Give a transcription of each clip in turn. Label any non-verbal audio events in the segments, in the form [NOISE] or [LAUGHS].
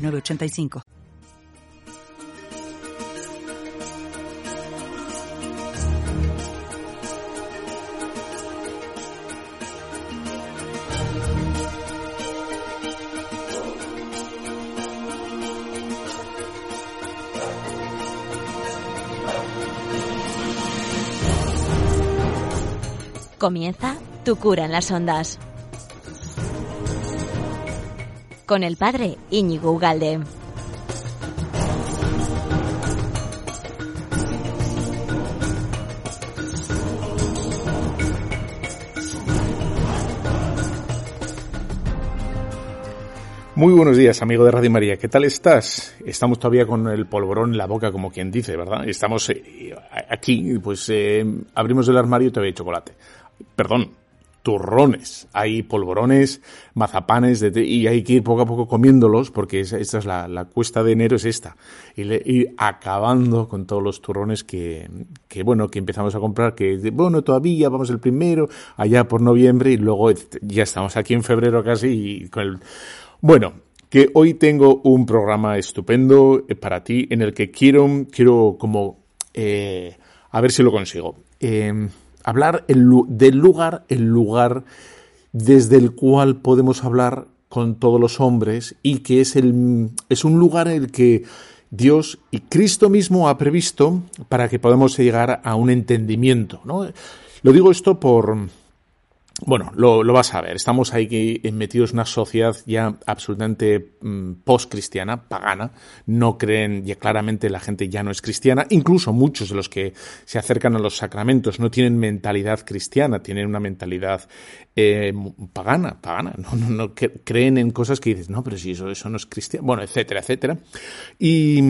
985. Comienza Tu cura en las ondas con el padre Íñigo Ugalde. Muy buenos días, amigo de Radio María. ¿Qué tal estás? Estamos todavía con el polvorón en la boca, como quien dice, ¿verdad? Estamos eh, aquí, pues eh, abrimos el armario y todavía hay chocolate. Perdón, turrones, hay polvorones, mazapanes, y hay que ir poco a poco comiéndolos porque esta es la, cuesta de enero, es esta. Y acabando con todos los turrones que, que, bueno, que empezamos a comprar, que, bueno, todavía vamos el primero, allá por noviembre y luego ya estamos aquí en febrero casi y con el... Bueno, que hoy tengo un programa estupendo eh, para ti en el que quiero, quiero como, eh, a ver si lo consigo. Eh, hablar del lugar, el lugar desde el cual podemos hablar con todos los hombres y que es, el, es un lugar el que Dios y Cristo mismo ha previsto para que podamos llegar a un entendimiento. ¿no? Lo digo esto por, bueno, lo, lo, vas a ver. Estamos ahí metidos en una sociedad ya absolutamente mm, post-cristiana, pagana. No creen, ya claramente la gente ya no es cristiana. Incluso muchos de los que se acercan a los sacramentos no tienen mentalidad cristiana, tienen una mentalidad eh, pagana, pagana. No, no, no, creen en cosas que dices, no, pero si eso, eso no es cristiano. Bueno, etcétera, etcétera. Y,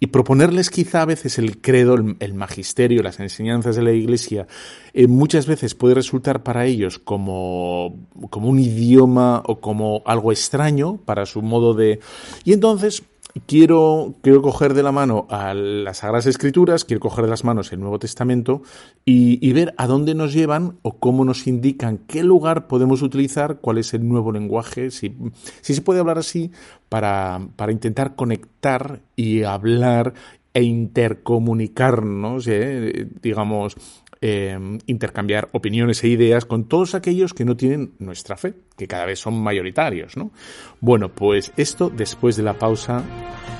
y proponerles quizá a veces el credo, el, magisterio, las enseñanzas de la Iglesia, eh, muchas veces puede resultar para ellos como, como un idioma o como algo extraño para su modo de... Y entonces quiero, quiero coger de la mano a las Sagradas Escrituras, quiero coger de las manos el Nuevo Testamento y, ver a dónde nos llevan o cómo nos indican qué lugar podemos utilizar, cuál es el nuevo lenguaje, si, si se puede hablar así, para, para intentar conectar y hablar e intercomunicarnos, ¿eh? digamos, Em, intercambiar opiniones e ideas con todos aquellos que no tienen nuestra fe, que cada vez son mayoritarios, ¿no? Bueno, pues esto después de la pausa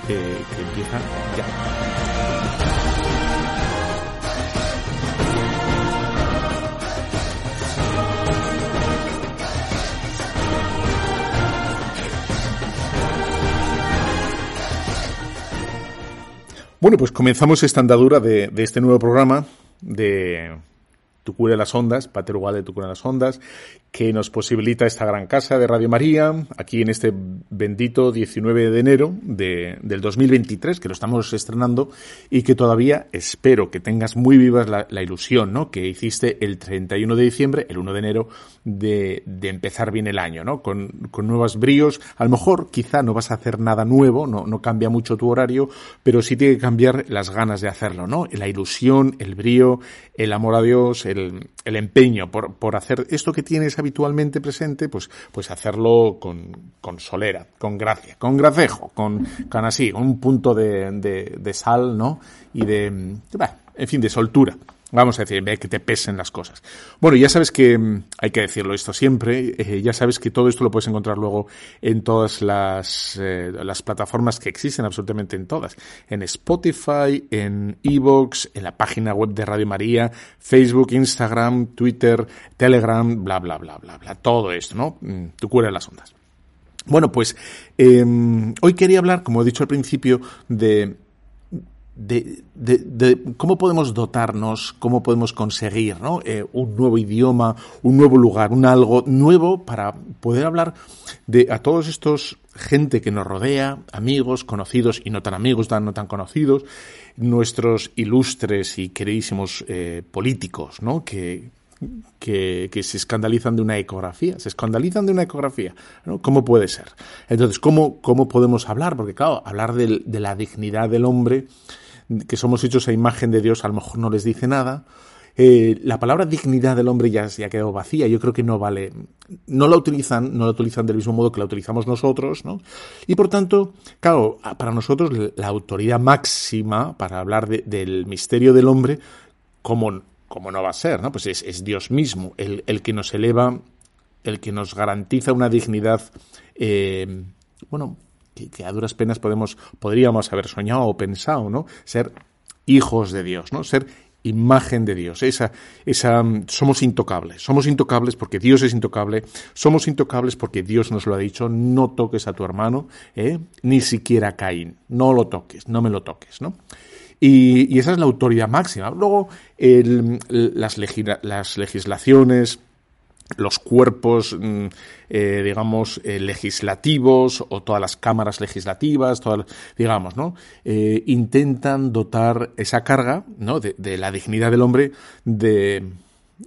eh, que empieza ya. Bueno, pues comenzamos esta andadura de, de, este nuevo programa de Tu cura de las ondas, Pater de Tu cura de las ondas, que nos posibilita esta gran casa de Radio María, aquí en este bendito 19 de enero de, del 2023, que lo estamos estrenando, y que todavía espero que tengas muy vivas la, la ilusión, ¿no? Que hiciste el 31 de diciembre, el 1 de enero, de, de empezar bien el año, ¿no? Con, con nuevos bríos. A lo mejor, quizá no vas a hacer nada nuevo, no, no cambia mucho tu horario, pero sí tiene que cambiar las ganas de hacerlo, ¿no? La ilusión, el brío, el amor a Dios, el, el empeño por, por hacer esto que tienes habitualmente presente, pues, pues hacerlo con, con solera, con gracia, con gracejo, con, con así, un punto de, de, de sal, ¿no? Y de, en fin, de soltura. Vamos a decir, ve que te pesen las cosas. Bueno, ya sabes que, mm, hay que decirlo esto siempre, eh, ya sabes que todo esto lo puedes encontrar luego en todas las, eh, las plataformas que existen, absolutamente en todas. En Spotify, en Evox, en la página web de Radio María, Facebook, Instagram, Twitter, Telegram, bla, bla, bla, bla, bla. Todo esto, ¿no? Mm, cura de las ondas. Bueno, pues eh, hoy quería hablar, como he dicho al principio, de de, cómo podemos dotarnos, cómo podemos conseguir ¿no? Eh, un nuevo idioma, un nuevo lugar, un algo nuevo para poder hablar de a todos estos gente que nos rodea, amigos, conocidos y no tan amigos, no tan conocidos, nuestros ilustres y queridísimos eh, políticos, ¿no? Que, que, se escandalizan de una ecografía, se escandalizan de una ecografía. ¿no? ¿Cómo puede ser? Entonces, ¿cómo, cómo podemos hablar? Porque, claro, hablar de, de la dignidad del hombre, que somos hechos a imagen de Dios, a lo mejor no les dice nada, eh, la palabra dignidad del hombre ya, ha quedado vacía. Yo creo que no vale. No la utilizan, no la utilizan del mismo modo que la utilizamos nosotros, ¿no? Y por tanto, claro, para nosotros la autoridad máxima para hablar del misterio del hombre, como, no va a ser, ¿no? Pues es, Dios mismo, el, el, que nos eleva, el que nos garantiza una dignidad, eh, bueno, que, que, a duras penas podemos, podríamos haber soñado o pensado, ¿no? Ser hijos de Dios, ¿no? Ser imagen de Dios. Esa, esa, somos intocables. Somos intocables porque Dios es intocable. Somos intocables porque Dios nos lo ha dicho. No toques a tu hermano, ¿eh? ni siquiera a Caín. No lo toques, no me lo toques, ¿no? Y, esa es la autoridad máxima. Luego, las legislaciones, los cuerpos, mm, eh, digamos, eh, legislativos o todas las cámaras legislativas, todas, digamos, ¿no? Eh, intentan dotar esa carga, ¿no? De, de, la dignidad del hombre de,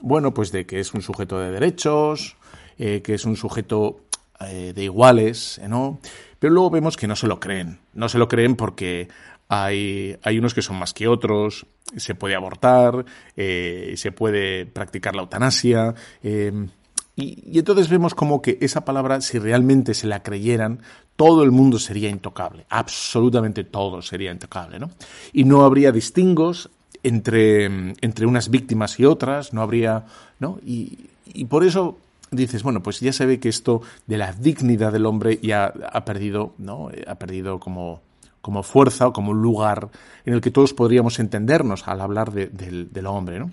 bueno, pues de que es un sujeto de derechos, que es un sujeto de iguales, ¿no? Pero luego vemos que no se lo creen. No se lo creen porque hay, hay unos que son más que otros, se puede abortar, eh, se puede practicar la eutanasia. Eh, y, entonces vemos como que esa palabra, si realmente se la creyeran, todo el mundo sería intocable, absolutamente todo sería intocable, ¿no? Y no habría distingos entre, entre unas víctimas y otras, no habría, ¿no? Y, y por eso dices, bueno, pues ya se ve que esto de la dignidad del hombre ya ha perdido, ¿no? Ha perdido como como fuerza o como un lugar en el que todos podríamos entendernos al hablar del hombre. ¿no?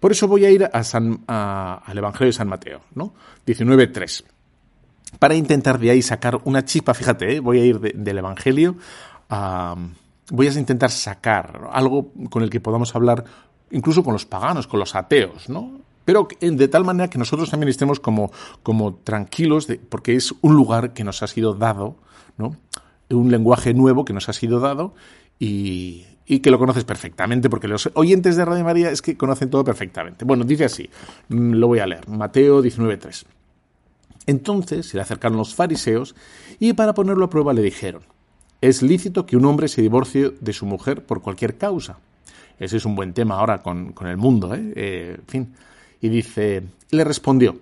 Por eso voy a ir a San, al Evangelio de San Mateo, ¿no? 19.3. Para intentar de ahí sacar una chispa, fíjate, ¿eh? voy a ir del Evangelio a... Voy a intentar sacar algo con el que podamos hablar incluso con los paganos, con los ateos, ¿no? pero de tal manera que nosotros también estemos como, como tranquilos, de, porque es un lugar que nos ha sido dado, ¿no? Un lenguaje nuevo que nos ha sido dado y, que lo conoces perfectamente, porque los oyentes de Radio María es que conocen todo perfectamente. Bueno, dice así, mm, lo voy a leer, Mateo 19.3. Entonces se le acercaron los fariseos y para ponerlo a prueba le dijeron, es lícito que un hombre se divorcie de su mujer por cualquier causa. Ese es un buen tema ahora con, el mundo, ¿eh? ¿eh? En fin. Y dice, le respondió,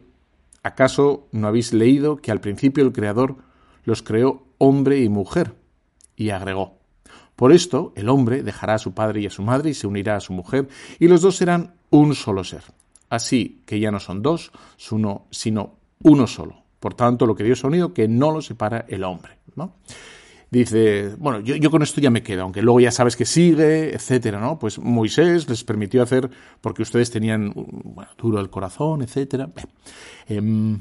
¿acaso no habéis leído que al principio el Creador los creó hombre y mujer. Y agregó, por esto el hombre dejará a su padre y a su madre y se unirá a su mujer, y los dos serán un solo ser. Así que ya no son dos, sino uno solo. Por tanto, lo que Dios ha unido, que no lo separa el hombre. ¿no? Dice, bueno, yo, con esto ya me quedo, aunque luego ya sabes que sigue, etcétera, ¿no? Pues Moisés les permitió hacer, porque ustedes tenían, duro el corazón, etcétera. Em,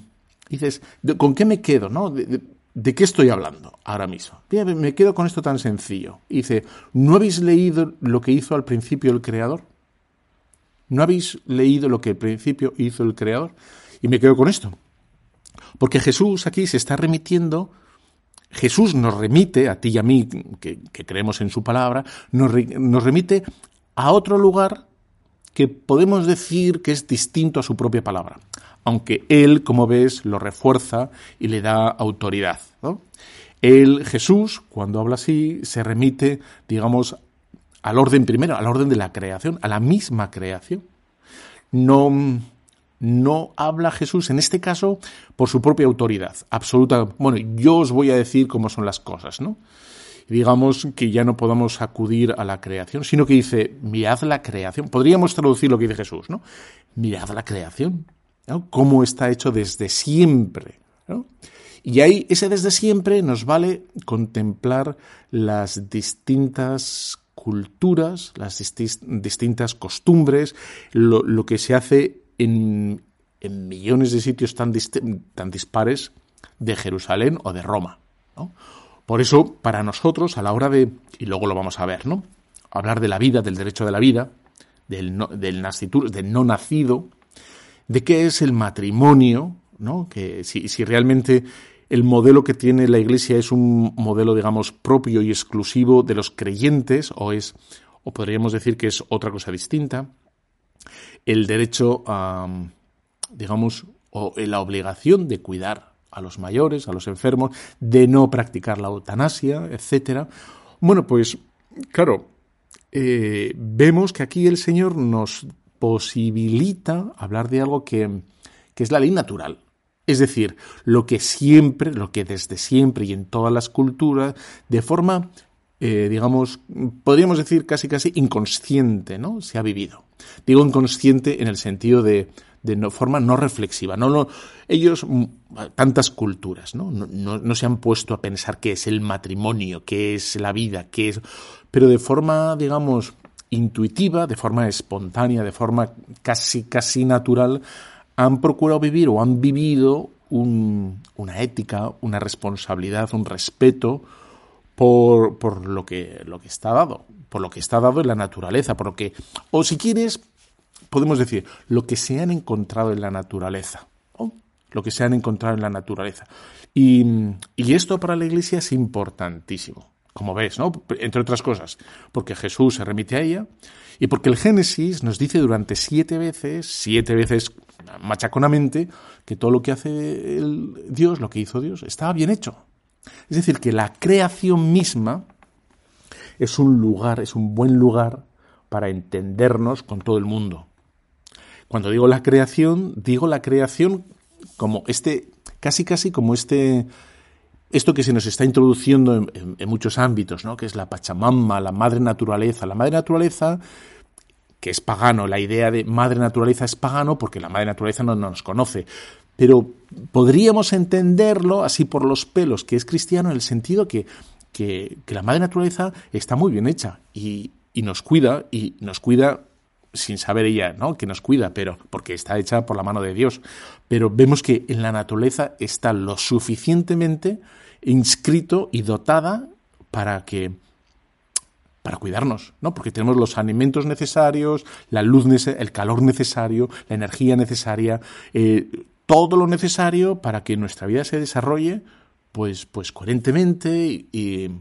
dices, ¿con qué me quedo, no? ¿De qué estoy hablando ahora mismo? me quedo con esto tan sencillo. Dice, ¿no habéis leído lo que hizo al principio el Creador? ¿No habéis leído lo que al principio hizo el Creador? Y me quedo con esto. Porque Jesús aquí se está remitiendo, Jesús nos remite, a ti y a mí, que, creemos en su palabra, nos remite a otro lugar que podemos decir que es distinto a su propia palabra aunque él, como ves, lo refuerza y le da autoridad. ¿no? Él, Jesús, cuando habla así, se remite, digamos, al orden primero, al orden de la creación, a la misma creación. No, no habla Jesús, en este caso, por su propia autoridad, absoluta. Bueno, yo os voy a decir cómo son las cosas, ¿no? digamos que ya no podamos acudir a la creación, sino que dice, mirad la creación. Podríamos traducir lo que dice Jesús, ¿no? Mirad la creación. Cómo está hecho desde siempre. Y ahí, ese desde siempre nos vale contemplar las distintas culturas, las distintas costumbres, lo, que se hace en, millones de sitios tan, dispares de Jerusalén o de Roma. Por eso, para nosotros, a la hora de, y luego lo vamos a ver, ¿no? hablar de la vida, del derecho de la vida, del no, del no nacido, de qué es el matrimonio, ¿no? Que si, realmente el modelo que tiene la Iglesia es un modelo, digamos, propio y exclusivo de los creyentes, o es, o podríamos decir que es otra cosa distinta. El derecho a, digamos, o la obligación de cuidar a los mayores, a los enfermos, de no practicar la eutanasia, etcétera. Bueno, pues, claro, eh, vemos que aquí el Señor nos posibilita hablar de algo que, que es la ley natural, es decir, lo que siempre, lo que desde siempre y en todas las culturas, de forma, eh, digamos, podríamos decir casi casi inconsciente, ¿no? Se ha vivido. Digo inconsciente en el sentido de, de forma no reflexiva. No, no, ellos, mm, tantas culturas, ¿no? No, ¿no? no, se han puesto a pensar qué es el matrimonio, qué es la vida, qué es. Pero de forma, digamos, intuitiva, de forma espontánea, de forma casi, casi natural, han procurado vivir o han vivido una ética, una responsabilidad, un respeto por, por, lo, que, lo que está dado, por lo que está dado en la naturaleza, por lo que, o si quieres, podemos decir, lo que se han encontrado en la naturaleza, lo que se han encontrado en la naturaleza. Y, y esto para la Iglesia es importantísimo, como ves, ¿no? Entre otras cosas, porque Jesús se remite a ella y porque el Génesis nos dice durante siete veces, siete veces machaconamente, que todo lo que hace Dios, lo que hizo Dios, estaba bien hecho. Es decir, que la creación misma es un lugar, es un buen lugar para entendernos con todo el mundo. Cuando digo la creación, digo la creación como este, casi casi como este, esto que se nos está introduciendo en, muchos ámbitos, ¿no? Que es la Pachamama, la madre naturaleza. La madre naturaleza que es pagano, la idea de madre naturaleza es pagano porque la madre naturaleza no, nos conoce. Pero podríamos entenderlo así por los pelos, que es cristiano en el sentido que, que, la madre naturaleza está muy bien hecha y, y nos cuida, y nos cuida sin saber ella, ¿no? Que nos cuida, pero porque está hecha por la mano de Dios. Pero vemos que en la naturaleza está lo suficientemente inscrito y dotada para que para cuidarnos, ¿no? Porque tenemos los alimentos necesarios, la luz, el calor necesario, la energía necesaria, eh, todo lo necesario para que nuestra vida se desarrolle, pues, pues coherentemente y,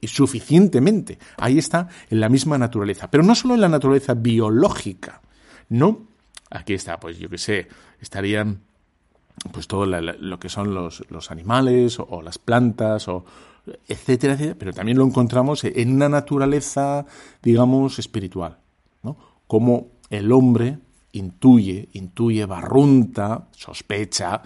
y suficientemente. Ahí está, en la misma naturaleza. Pero no solo en la naturaleza biológica, ¿no? Aquí está, pues yo qué sé, estarían pues todo lo que son los, los animales o, las plantas o etcétera, etcétera, pero también lo encontramos en una naturaleza, digamos, espiritual, ¿no? Como el hombre intuye, intuye, barrunta, sospecha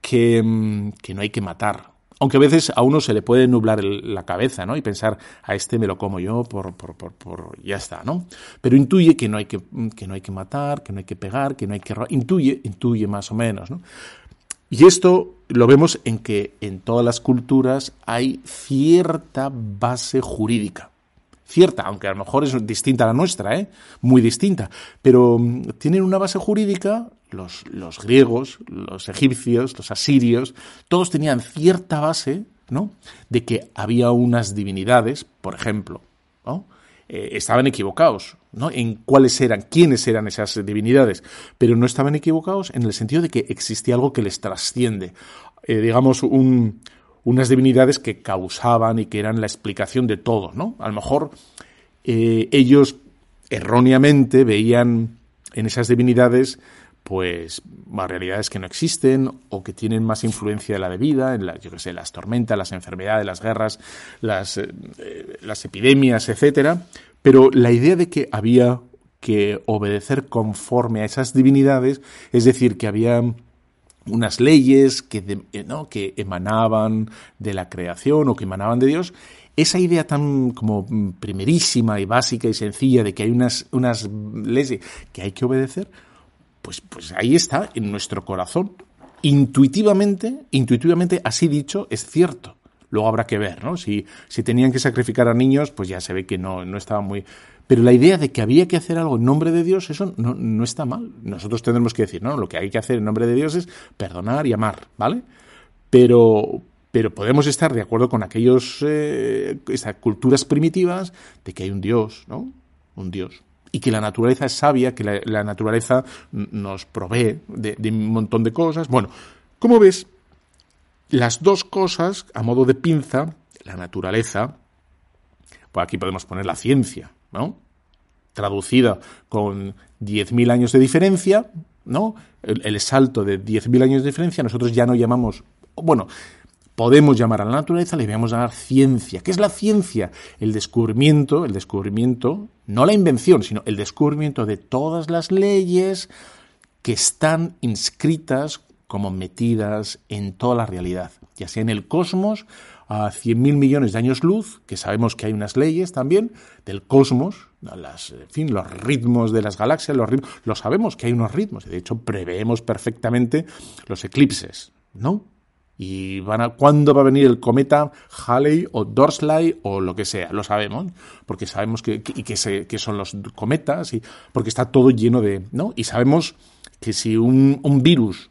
que, mm, que no hay que matar. Aunque a veces a uno se le puede nublar la cabeza, ¿no? Y pensar, a este me lo como yo por, por, por, por, ya está, ¿no? Pero intuye que no hay que, que no hay que matar, que no hay que pegar, que no hay que... Intuye, intuye más o menos, ¿no? Y esto lo vemos en que en todas las culturas hay cierta base jurídica. Cierta, aunque a lo mejor es distinta a la nuestra, ¿eh? muy distinta, pero mm, tienen una base jurídica, los, griegos, los egipcios, los asirios, todos tenían cierta base, ¿no? De que había unas divinidades, por ejemplo, ¿no? Eh, estaban equivocados ¿no? en cuáles eran, quiénes eran esas divinidades, pero no estaban equivocados en el sentido de que existía algo que les trasciende, eh, digamos, un, unas divinidades que causaban y que eran la explicación de todo. ¿no? A lo mejor eh, ellos erróneamente veían en esas divinidades pues realidades que no existen o que tienen más influencia de la de vida, en la, yo que sé, las tormentas, las enfermedades, las guerras, las, eh, las epidemias, etcétera. Pero la idea de que había que obedecer conforme a esas divinidades, es decir, que había unas leyes que, eh, ¿no? que emanaban de la creación o que emanaban de Dios, esa idea tan como primerísima y básica y sencilla de que hay unas, unas leyes que hay que obedecer, pues, pues ahí está, en nuestro corazón. Intuitivamente, intuitivamente, así dicho, es cierto. Luego habrá que ver, ¿no? Si, si tenían que sacrificar a niños, pues ya se ve que no, no estaba muy... Pero la idea de que había que hacer algo en nombre de Dios, eso no, no está mal. Nosotros tendremos que decir, no, lo que hay que hacer en nombre de Dios es perdonar y amar, ¿vale? Pero, pero podemos estar de acuerdo con aquellos eh, culturas primitivas de que hay un Dios, ¿no? Un Dios. Y que la naturaleza es sabia, que la, naturaleza nos provee de, un montón de cosas. Bueno, como ves, las dos cosas, a modo de pinza, la naturaleza, pues aquí podemos poner la ciencia, ¿no? Traducida con 10.000 años de diferencia, ¿no? El, el salto de 10.000 años de diferencia, nosotros ya no llamamos, bueno, podemos llamar a la naturaleza, le debemos llamar ciencia. ¿Qué es la ciencia? El descubrimiento, el descubrimiento, no la invención, sino el descubrimiento de todas las leyes que están inscritas como metidas en toda la realidad, ya sea en el cosmos a 100.000 millones de años luz, que sabemos que hay unas leyes también del cosmos, las, en fin, los ritmos de las galaxias, los ritmos, lo sabemos que hay unos ritmos, y de hecho preveemos perfectamente los eclipses, ¿no? Y van a cuándo va a venir el cometa Halley o Dorsley o lo que sea, lo sabemos, porque sabemos que, que son los cometas y porque está todo lleno de, ¿no? Y sabemos que si un, un virus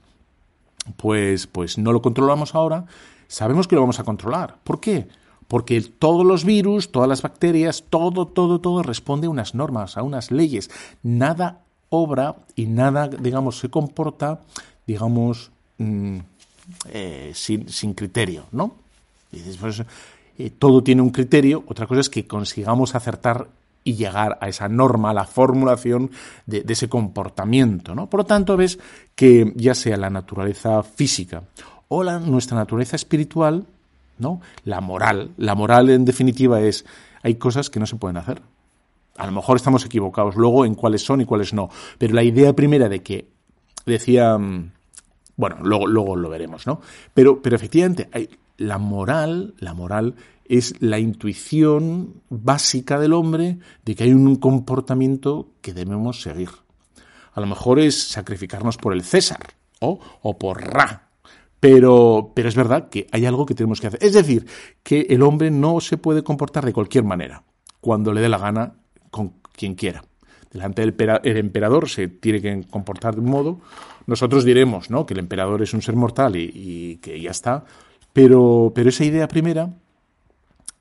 pues pues no lo controlamos ahora, sabemos que lo vamos a controlar. ¿Por qué? Porque todos los virus, todas las bacterias, todo, todo, todo responde a unas normas, a unas leyes. Nada obra y nada, digamos, se comporta, digamos, mm, eh, sin, sin, criterio, ¿no? Y después, eh, todo tiene un criterio, otra cosa es que consigamos acertar y llegar a esa norma, a la formulación de, ese comportamiento, ¿no? Por lo tanto, ves que ya sea la naturaleza física o la, nuestra naturaleza espiritual, ¿no? La moral, la moral en definitiva es, hay cosas que no se pueden hacer. A lo mejor estamos equivocados luego en cuáles son y cuáles no, pero la idea primera de que decía mm, bueno, luego, luego lo veremos, ¿no? Pero, pero efectivamente, la moral, la moral es la intuición básica del hombre de que hay un comportamiento que debemos seguir. A lo mejor es sacrificarnos por el César o, o por Ra, pero, pero es verdad que hay algo que tenemos que hacer. Es decir, que el hombre no se puede comportar de cualquier manera, cuando le dé la gana con quien quiera. Delante del emperador se tiene que comportar de un modo, nosotros diremos ¿no? que el emperador es un ser mortal y, que ya está, pero, pero esa idea primera,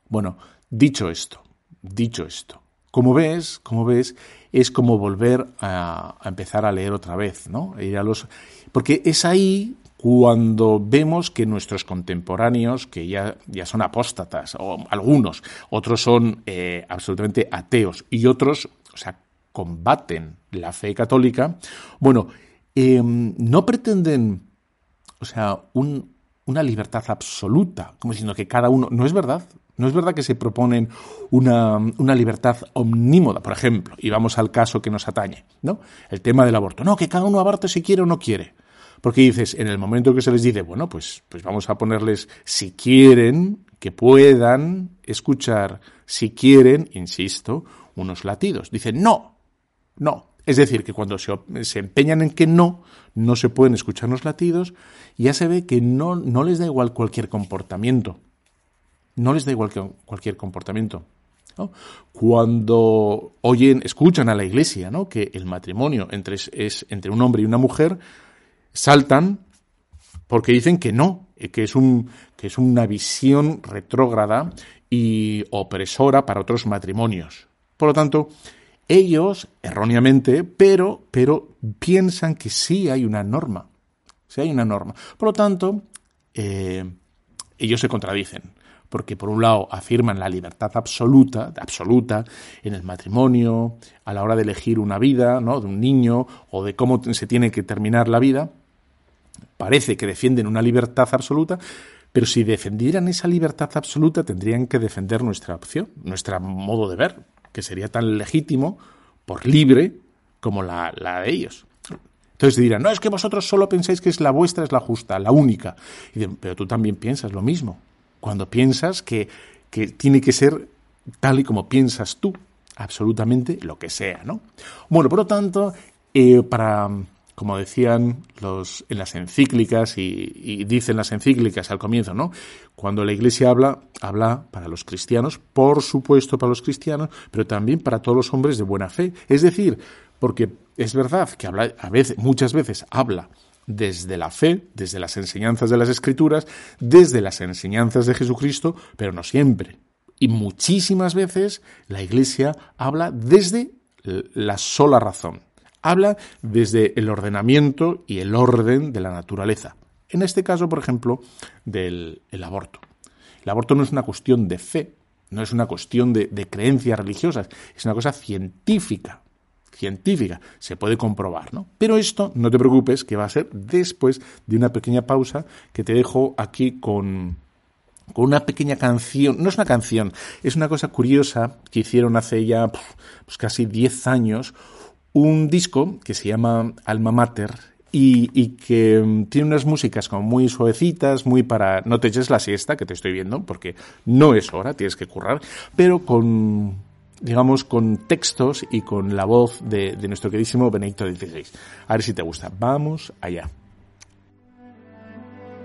bueno, dicho esto, dicho esto, como ves, como ves, es como volver a, empezar a leer otra vez, ¿no? Ir a los, porque es ahí cuando vemos que nuestros contemporáneos, que ya, ya son apóstatas, o algunos, otros son eh, absolutamente ateos, y otros, o sea, combaten la fe católica, bueno, Em, no pretenden, o sea, una libertad absoluta, como diciendo que cada uno, no es verdad, no es verdad que se proponen una, libertad omnímoda, por ejemplo, y vamos al caso que nos atañe, ¿no? El tema del aborto. No, que cada uno aborte si quiere o no quiere. Porque dices, en el momento que se les dice, bueno, pues, pues vamos a ponerles, si quieren, que puedan escuchar, si quieren, insisto, unos latidos. Dicen, no, no, es decir, que cuando se, empeñan en que no, no se pueden escuchar los latidos, ya se ve que no, no les da igual cualquier comportamiento. No les da igual cualquier comportamiento. Cuando oyen, escuchan a la iglesia, ¿no? Que el matrimonio entre, es entre un hombre y una mujer, saltan porque dicen que no, que es, un, que es una visión retrógrada y opresora para otros matrimonios. Por lo tanto, ellos, erróneamente, pero, pero piensan que sí hay una norma. Sí hay una norma. Por lo tanto, eh, ellos se contradicen. Porque por un lado afirman la libertad absoluta, absoluta, en el matrimonio, a la hora de elegir una vida, ¿no? de un niño, o de cómo se tiene que terminar la vida. Parece que defienden una libertad absoluta, pero si defendieran esa libertad absoluta tendrían que defender nuestra opción, nuestro modo de ver, que sería tan legítimo por libre como la, de ellos. Entonces dirán, no, es que vosotros solo pensáis que es la vuestra, es la justa, la única. pero tú también piensas lo mismo. Cuando piensas que, que tiene que ser tal y como piensas tú, absolutamente lo que sea, ¿no? Bueno, por lo tanto, eh, para como decían los, en las encíclicas y, dicen las encíclicas al comienzo, ¿no? Cuando la Iglesia habla, habla para los cristianos, por supuesto para los cristianos, pero también para todos los hombres de buena fe. Es decir, porque es verdad que habla, a veces, muchas veces habla desde la fe, desde las enseñanzas de las Escrituras, desde las enseñanzas de Jesucristo, pero no siempre. Y muchísimas veces la Iglesia habla desde la sola razón. Habla desde el ordenamiento y el orden de la naturaleza. En este caso, por ejemplo, del aborto. El aborto no es una cuestión de fe, no es una cuestión de, de creencias religiosas, es una cosa científica científica, se puede comprobar, ¿no? Pero esto, no te preocupes, que va a ser después de una pequeña pausa que te dejo aquí con, con una pequeña canción, no es una canción, es una cosa curiosa que hicieron hace ya pues casi 10 años, un disco que se llama Alma Mater y, que mm, tiene unas músicas como muy suavecitas, muy para no te eches la siesta, que te estoy viendo, porque no es hora, tienes que currar, pero con, digamos, con textos y con la voz de, de nuestro queridísimo Benedicto XVI. A ver si te gusta. Vamos allá.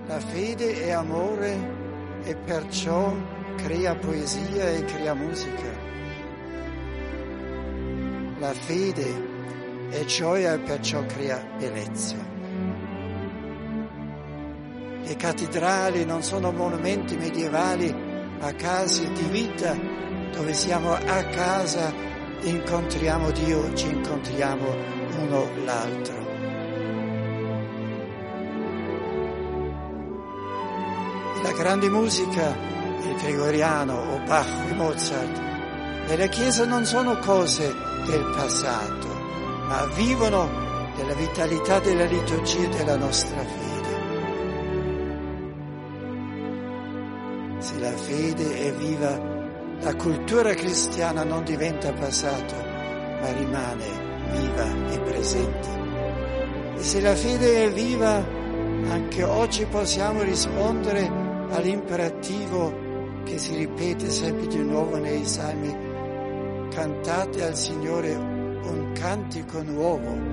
La fede è amore e perciò crea poesia e crea musica. La fede e gioia perciò crea bellezza. Le cattedrali non sono monumenti medievali, ma case di vita dove siamo a casa, incontriamo Dio, ci incontriamo uno l'altro. La grande musica, il gregoriano o Bach o Mozart, nella Chiesa non sono cose del passato, ma vivono della vitalità della liturgia della nostra fede. Se la fede è viva, la cultura cristiana non diventa passato, ma rimane viva e presente. E se la fede è viva, anche oggi possiamo rispondere all'imperativo che si ripete sempre di nuovo nei salmi. Cantate al Signore un cantico nuovo.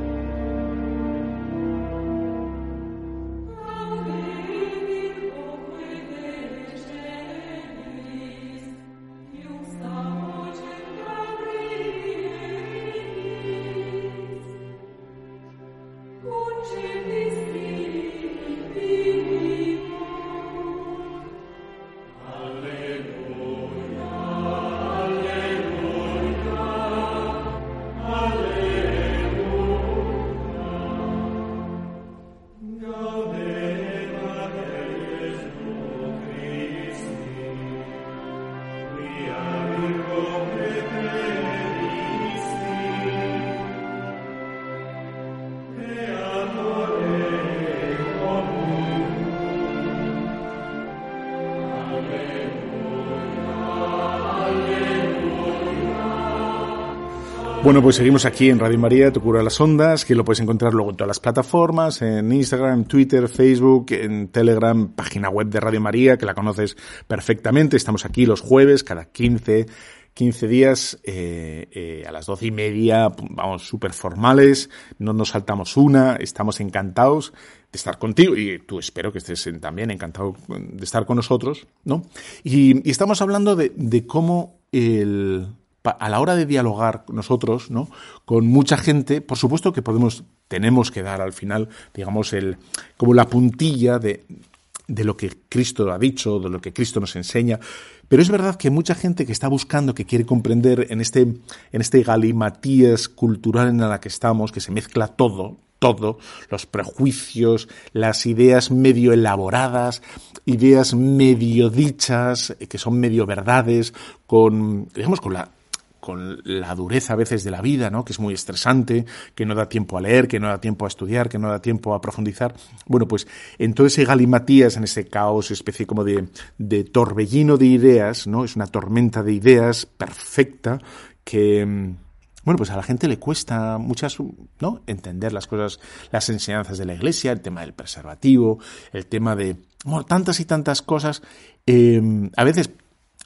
Bueno, pues seguimos aquí en Radio María, Tu Cura las Ondas, que lo puedes encontrar luego en todas las plataformas, en Instagram, Twitter, Facebook, en Telegram, página web de Radio María, que la conoces perfectamente. Estamos aquí los jueves, cada 15, 15 días, eh, eh, a las doce y media, vamos súper formales, no nos saltamos una, estamos encantados de estar contigo y tú espero que estés también encantado de estar con nosotros, ¿no? Y, y estamos hablando de, de cómo el, a la hora de dialogar nosotros, ¿no? Con mucha gente, por supuesto que podemos, tenemos que dar al final, digamos, el, como la puntilla de, de lo que Cristo ha dicho, de lo que Cristo nos enseña. Pero es verdad que mucha gente que está buscando, que quiere comprender en este, en este galimatías cultural en la que estamos, que se mezcla todo, todo, los prejuicios, las ideas medio elaboradas, ideas medio dichas, que son medio verdades, con, digamos, con la con la dureza a veces de la vida, ¿no? que es muy estresante, que no da tiempo a leer, que no da tiempo a estudiar, que no da tiempo a profundizar. Bueno, pues en todo ese galimatías, en ese caos, especie como de, de torbellino de ideas, ¿no? Es una tormenta de ideas perfecta que mm, bueno, pues a la gente le cuesta muchas, ¿no? Entender las cosas, las enseñanzas de la iglesia, el tema del preservativo, el tema de, bueno, tantas y tantas cosas, eh, a veces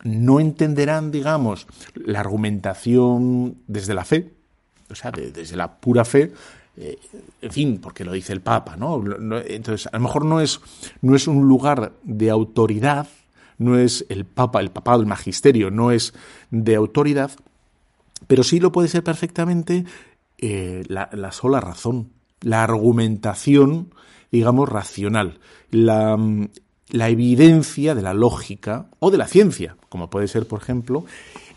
no entenderán, digamos, la argumentación desde la fe, o sea, desde la pura fe, eh, en fin, porque lo dice el Papa, ¿no? Entonces, a lo mejor no es, no es un lugar de autoridad, no es el Papa, el papado, el magisterio, no es de autoridad, pero sí lo puede ser perfectamente eh, la, la sola razón, la argumentación digamos, racional, la, la evidencia de la lógica o de la ciencia, como puede ser, por ejemplo,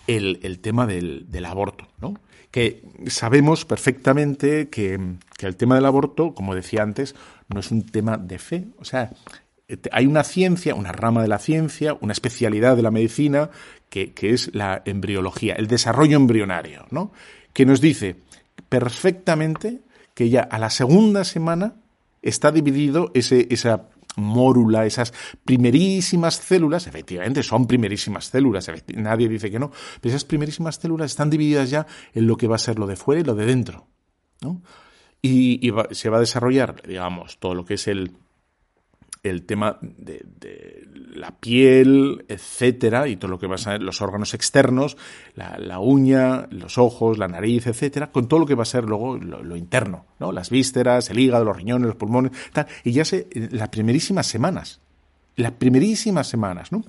el, el tema del, del aborto, ¿no? que sabemos perfectamente que, que, el tema del aborto, como decía antes, no es un tema de fe. O sea, hay una ciencia, una rama de la ciencia, una especialidad de la medicina, que, que es la embriología, el desarrollo embrionario, ¿no? que nos dice perfectamente que ya a la segunda semana está dividido ese, esa mórula, esas primerísimas células, efectivamente son primerísimas células, nadie dice que no, pero esas primerísimas células están divididas ya en lo que va a ser lo de fuera y lo de dentro. ¿no? Y, se va a desarrollar, digamos, todo lo que es el, el tema de, la piel, etcétera, y todo lo que va a ser los órganos externos, la, uña, los ojos, la nariz, etcétera, con todo lo que va a ser luego lo, interno, ¿no? Las vísceras, el hígado, los riñones, los pulmones, tal, y ya se, las primerísimas semanas, las primerísimas semanas, ¿no?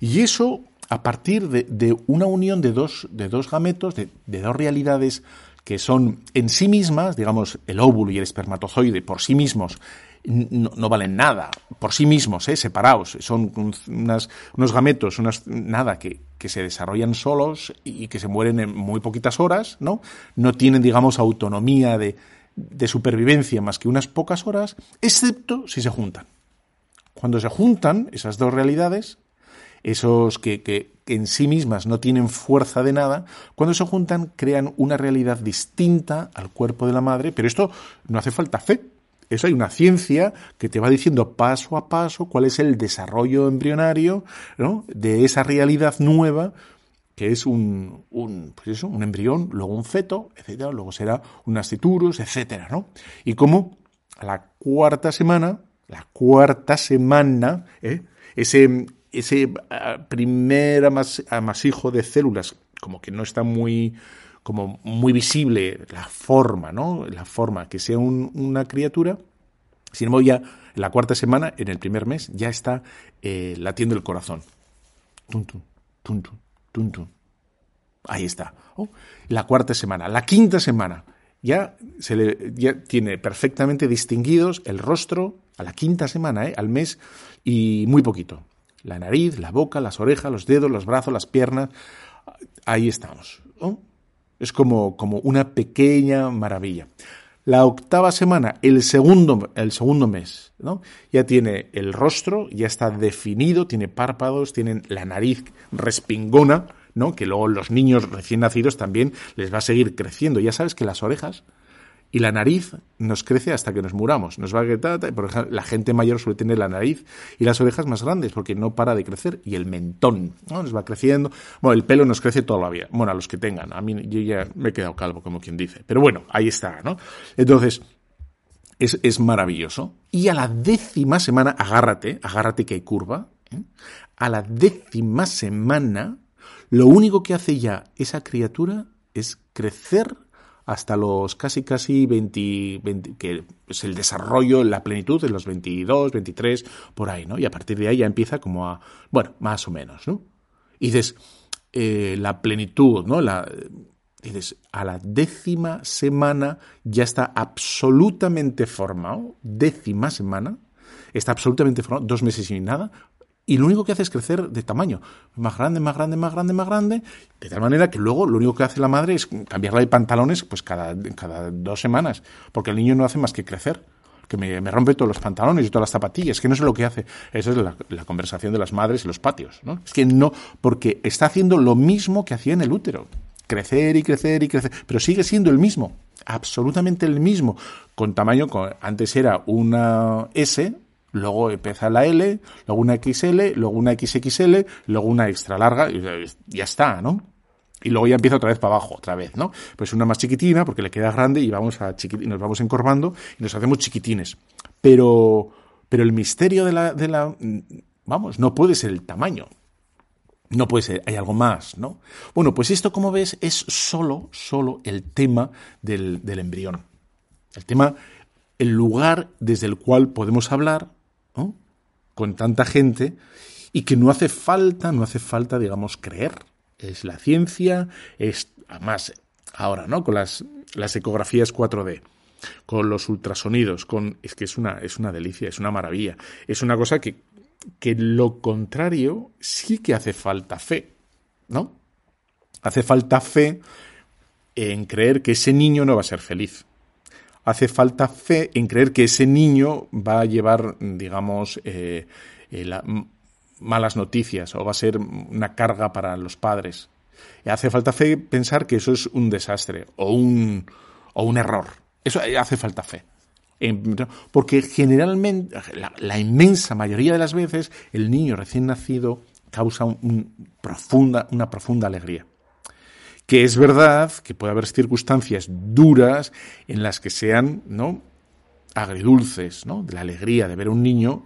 Y eso a partir de, una unión de dos, de dos gametos, de dos realidades que son en sí mismas, digamos, el óvulo y el espermatozoide por sí mismos, no, valen nada por sí mismos, ¿eh? separados. Son unos gametos, unas, nada, que, que, se desarrollan solos y que se mueren en muy poquitas horas, ¿no? No tienen, digamos, autonomía de, de supervivencia más que unas pocas horas, excepto si se juntan. Cuando se juntan esas dos realidades, esos que, que, en sí mismas no tienen fuerza de nada, cuando se juntan crean una realidad distinta al cuerpo de la madre, pero esto no hace falta fe, eso hay una ciencia que te va diciendo paso a paso cuál es el desarrollo embrionario ¿no? de esa realidad nueva que es un, pues eso, un embrión, luego un feto, etcétera, luego será un nasciturus, etcétera, ¿no? Y como a la cuarta semana, la cuarta semana, ¿eh? ese, ese uh, primer amas, amasijo de células, como que no está muy, como muy visible la forma, ¿no? La forma que sea un, una criatura. Sin embargo, ya en la cuarta semana, en el primer mes, ya está eh, latiendo el corazón. Tum, tum, tum, tum, tum. Ahí está. La cuarta semana. La quinta semana, ya, se le, ya tiene perfectamente distinguidos el rostro a la quinta semana, ¿eh? al mes, y muy poquito. La nariz, la boca, las orejas, los dedos, los brazos, las piernas. Ahí estamos. ¿Oh? Es como, como una pequeña maravilla. La octava semana, el segundo, el segundo mes, ¿no? Ya tiene el rostro, ya está definido, tiene párpados, tienen la nariz respingona, ¿no? Que luego los niños recién nacidos también les va a seguir creciendo. Ya sabes que las orejas y la nariz nos crece hasta que nos muramos. Nos va a gritar, por ejemplo, la gente mayor suele tener la nariz y las orejas más grandes porque no para de crecer. Y el mentón, ¿no? Nos va creciendo. Bueno, el pelo nos crece todavía. Bueno, a los que tengan. A mí yo ya me he quedado calvo, como quien dice. Pero bueno, ahí está, ¿no? Entonces, es, es maravilloso. Y a la décima semana, agárrate, agárrate que hay curva. ¿eh? A la décima semana, lo único que hace ya esa criatura es crecer hasta los casi, casi 20, 20, que es el desarrollo, la plenitud de los 22, 23, por ahí, ¿no? Y a partir de ahí ya empieza como a, bueno, más o menos, ¿no? Y dices, eh, la plenitud, ¿no? La, dices, a la décima semana ya está absolutamente formado, décima semana, está absolutamente formado, dos meses y nada, y lo único que hace es crecer de tamaño, más grande, más grande, más grande, más grande, de tal manera que luego lo único que hace la madre es cambiarla de pantalones pues cada, cada dos semanas, porque el niño no hace más que crecer que me, me, rompe todos los pantalones y todas las zapatillas, que no sé lo que hace. Esa es la, conversación de las madres en los patios, ¿no? Es que no, porque está haciendo lo mismo que hacía en el útero. Crecer y crecer y crecer, pero sigue siendo el mismo, absolutamente el mismo, con tamaño, con, antes era una S, luego empieza la L, luego una XL, luego una XXL, luego una extra larga, y ya está, ¿no? Y luego ya empieza otra vez para abajo, otra vez, ¿no? Pues una más chiquitina, porque le queda grande y vamos a chiquit nos vamos encorvando y nos hacemos chiquitines. Pero, pero el misterio de la, de la, vamos, no puede ser el tamaño. No puede ser, hay algo más, ¿no? Bueno, pues esto, como ves, es solo, solo el tema del, del embrión. El tema, el lugar desde el cual podemos hablar, con tanta gente y que no hace falta, no hace falta, digamos, creer. Es la ciencia, es además ahora, ¿no? Con las, las ecografías 4D. con los ultrasonidos, con es que es una es una delicia, es una maravilla, es una cosa que que lo contrario sí que hace falta fe, ¿no? Hace falta fe en creer que ese niño no va a ser feliz. Hace falta fe en creer que ese niño va a llevar, digamos, eh, eh, malas noticias o va a ser una carga para los padres. Hace falta fe pensar que eso es un desastre o un, o un error. Eso hace falta fe. Porque generalmente, la, inmensa mayoría de las veces, el niño recién nacido causa una profunda alegría. Que es verdad que puede haber circunstancias duras en las que sean, ¿no? agridulces, ¿no? De la alegría de ver a un niño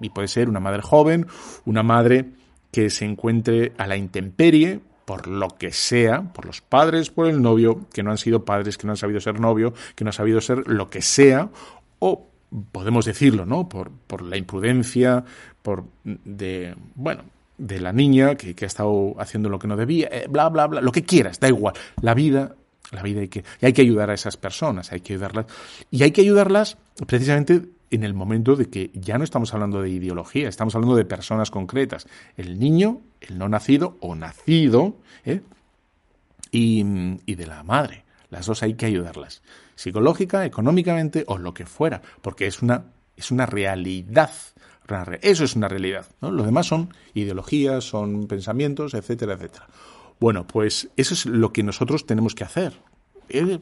y puede ser una madre joven, una madre que se encuentre a la intemperie por lo que sea, por los padres, por el novio, que no han sido padres, que no han sabido ser novio, que no han sabido ser lo que sea, o podemos decirlo, ¿no? Por, por la imprudencia, por de, bueno, de la niña que, que ha estado haciendo lo que no debía, eh, bla, bla, bla, lo que quieras, da igual. La vida la vida hay que, y hay que ayudar a esas personas, hay que ayudarlas. Y hay que ayudarlas precisamente en el momento de que ya no estamos hablando de ideología, estamos hablando de personas concretas. El niño, el no nacido o nacido, ¿eh? y, y de la madre. Las dos hay que ayudarlas. Psicológica, económicamente o lo que fuera, porque es una, es una realidad. Eso es una realidad. ¿no? Lo demás son ideologías, son pensamientos, etcétera, etcétera. Bueno, pues eso es lo que nosotros tenemos que hacer. Eh,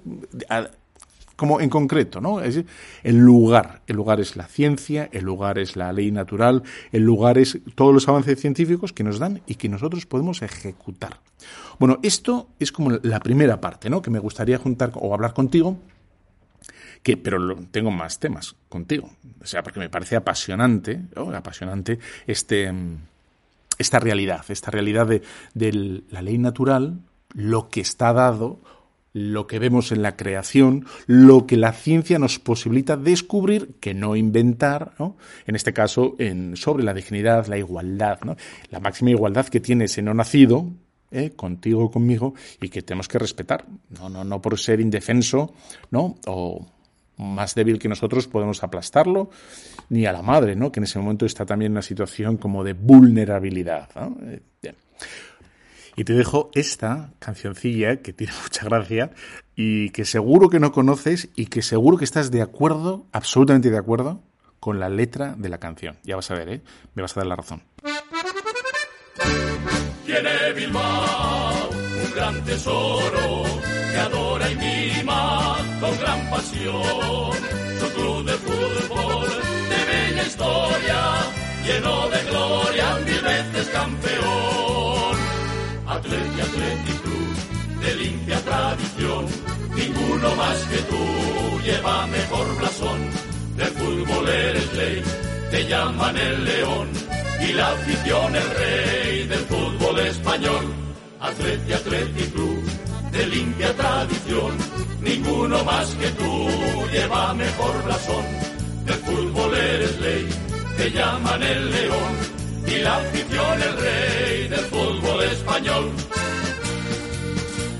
como en concreto, ¿no? Es el lugar. El lugar es la ciencia, el lugar es la ley natural, el lugar es todos los avances científicos que nos dan y que nosotros podemos ejecutar. Bueno, esto es como la primera parte, ¿no? Que me gustaría juntar o hablar contigo. Que, pero tengo más temas contigo. O sea, porque me parece apasionante, apasionante este, esta realidad, esta realidad de, de la ley natural, lo que está dado, lo que vemos en la creación, lo que la ciencia nos posibilita descubrir, que no inventar, ¿no? en este caso en, sobre la dignidad, la igualdad, ¿no? la máxima igualdad que tiene ese no nacido, ¿eh? contigo, conmigo, y que tenemos que respetar, no, no, no por ser indefenso, ¿no? o más débil que nosotros podemos aplastarlo, ni a la madre, ¿no? que en ese momento está también en una situación como de vulnerabilidad. Eh, y te dejo esta cancioncilla que tiene [LAUGHS] mucha gracia y que seguro que no conoces y que seguro que estás de acuerdo, absolutamente de acuerdo, con la letra de la canción. Ya vas a ver, ¿eh? Me vas a dar la razón. Tiene Bilbao gran tesoro que adora y mima con gran pasión. Su club de fútbol de bella historia, lleno de gloria, mil veces campeón. Atleti, Atleti Club de limpia tradición, ninguno más que tú lleva mejor blasón. De fútbol eres ley, te llaman el león y la afición el rey del fútbol español. Atleti, Atleti Club de limpia tradición. Ninguno más que tú lleva mejor blasón. Del fútbol eres ley, te llaman el león. Y la afición el rey del fútbol español.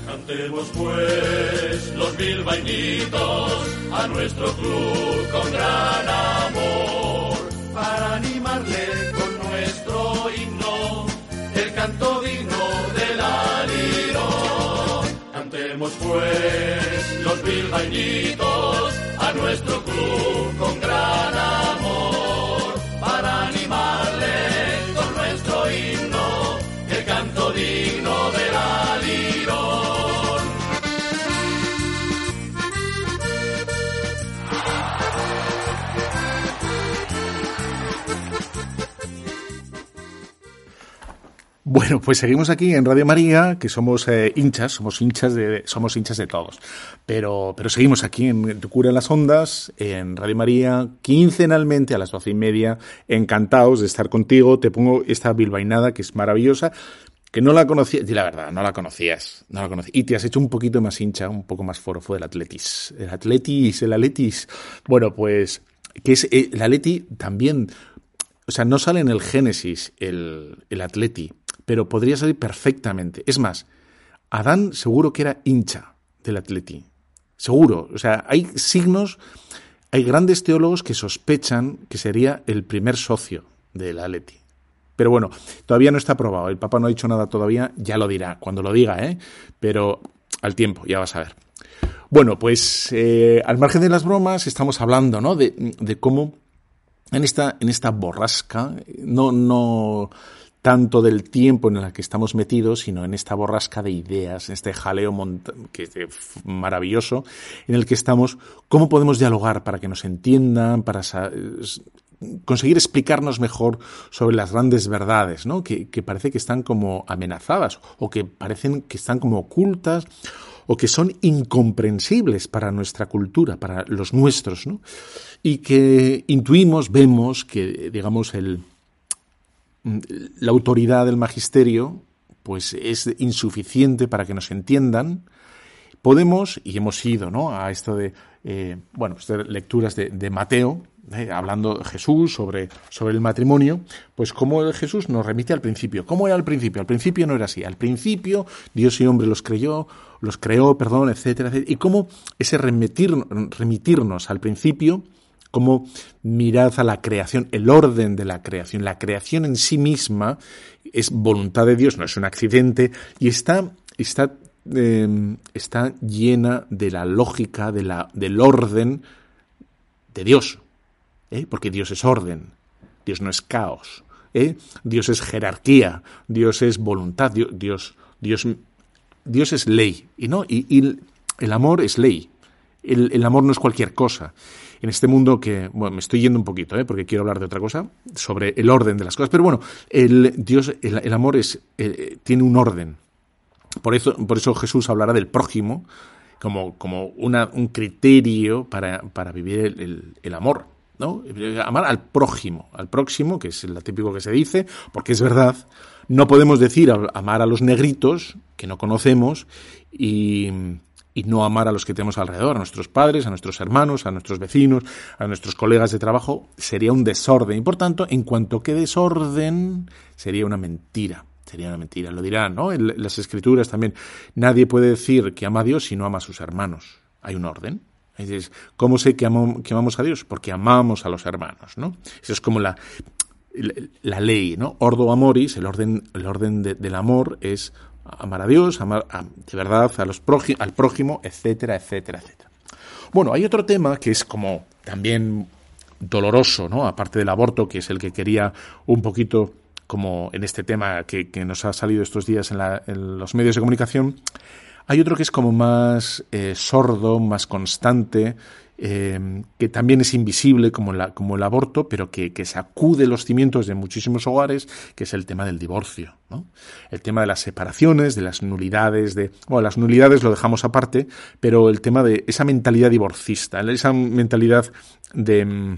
Cantemos pues los bilbainitos a nuestro club con gran amor. Para animarle con nuestro himno, el canto Cantemos pues los bilbainitos a nuestro club con gran Bueno, pues seguimos aquí en Radio María, que somos eh, hinchas, somos hinchas de, somos hinchas de todos. Pero, pero seguimos aquí en Tu Cura en las Ondas, en Radio María, quincenalmente a las doce y media. Encantados de estar contigo. Te pongo esta bilbainada que es maravillosa, que no la conocías, y la verdad, no la conocías, no la conocías. Y te has hecho un poquito más hincha, un poco más forofo del Atletis. El Atletis, el Atletis. Bueno, pues, que es, eh, el Atleti también, o sea, no sale en el Génesis el, el Atleti, pero podría salir perfectamente. Es más, Adán seguro que era hincha del Atleti. seguro. O sea, hay signos, hay grandes teólogos que sospechan que sería el primer socio de la Leti. Pero bueno, todavía no está aprobado. El Papa no ha dicho nada todavía, ya lo dirá, cuando lo diga, ¿eh? Pero al tiempo, ya vas a ver. Bueno, pues eh, al margen de las bromas, estamos hablando, ¿no? De, de cómo en esta, en esta borrasca, no, no tanto del tiempo en el que estamos metidos, sino en esta borrasca de ideas, en este jaleo que es maravilloso, en el que estamos, cómo podemos dialogar para que nos entiendan, para conseguir explicarnos mejor sobre las grandes verdades, ¿no? Que, parece que están como amenazadas o que parecen que están como ocultas o que son incomprensibles para nuestra cultura, para los nuestros, ¿no? Y que intuimos, vemos que, digamos, el, la autoridad del magisterio pues es insuficiente para que nos entiendan, podemos, y hemos ido ¿no? a esto de, eh, bueno, lecturas de, Mateo, eh, hablando Jesús sobre, sobre el matrimonio, pues cómo Jesús nos remite al principio. ¿Cómo era al principio? Al principio no era así. Al principio Dios y hombre los creyó, los creó, perdón, etcétera, etcétera. Y cómo ese remitir, remitirnos al principio, como mirad a la creación, el orden de la creación. La creación en sí misma es voluntad de Dios, no es un accidente, y está, está Em, está llena de la lógica, de la, del orden de Dios. ¿eh? Porque Dios es orden, Dios no es caos. ¿eh? Dios es jerarquía, Dios es voluntad, Dios, Dios, Dios, Dios es ley. Y, no, y, el amor es ley. El, amor no es cualquier cosa. En este mundo que, bueno, me estoy yendo un poquito, ¿eh? porque quiero hablar de otra cosa, sobre el orden de las cosas, pero bueno, el, Dios, el, el amor es, eh, tiene un orden, por eso, por eso Jesús hablará del prójimo como, como una, un criterio para, para vivir el, el, amor. ¿no? Amar al prójimo, al próximo, que es lo típico que se dice, porque es verdad, no podemos decir amar a los negritos que no conocemos y, y no amar a los que tenemos alrededor, a nuestros padres, a nuestros hermanos, a nuestros vecinos, a nuestros colegas de trabajo, sería un desorden. Y por tanto, en cuanto que desorden, sería una mentira. Sería una mentira, lo dirán, ¿no? En las escrituras también. Nadie puede decir que ama a Dios si no ama a sus hermanos. Hay un orden. ¿cómo sé que, amamos a Dios? Porque amamos a los hermanos, ¿no? Eso es como la, la, ley, ¿no? Ordo amoris, el orden, el orden del amor es amar a Dios, amar de verdad a los al prójimo, etcétera, etcétera, etcétera. Bueno, hay otro tema que es como también doloroso, ¿no? Aparte del aborto, que es el que quería un poquito como en este tema que, nos ha salido estos días en, los medios de comunicación, hay otro que es como más eh, sordo, más constante, eh, que también es invisible como, como el aborto, pero que, sacude los cimientos de muchísimos hogares, que es el tema del divorcio, ¿no? El tema de las separaciones, de las nulidades, de... Bueno, las nulidades lo dejamos aparte, pero el tema de esa mentalidad divorcista, esa mentalidad de...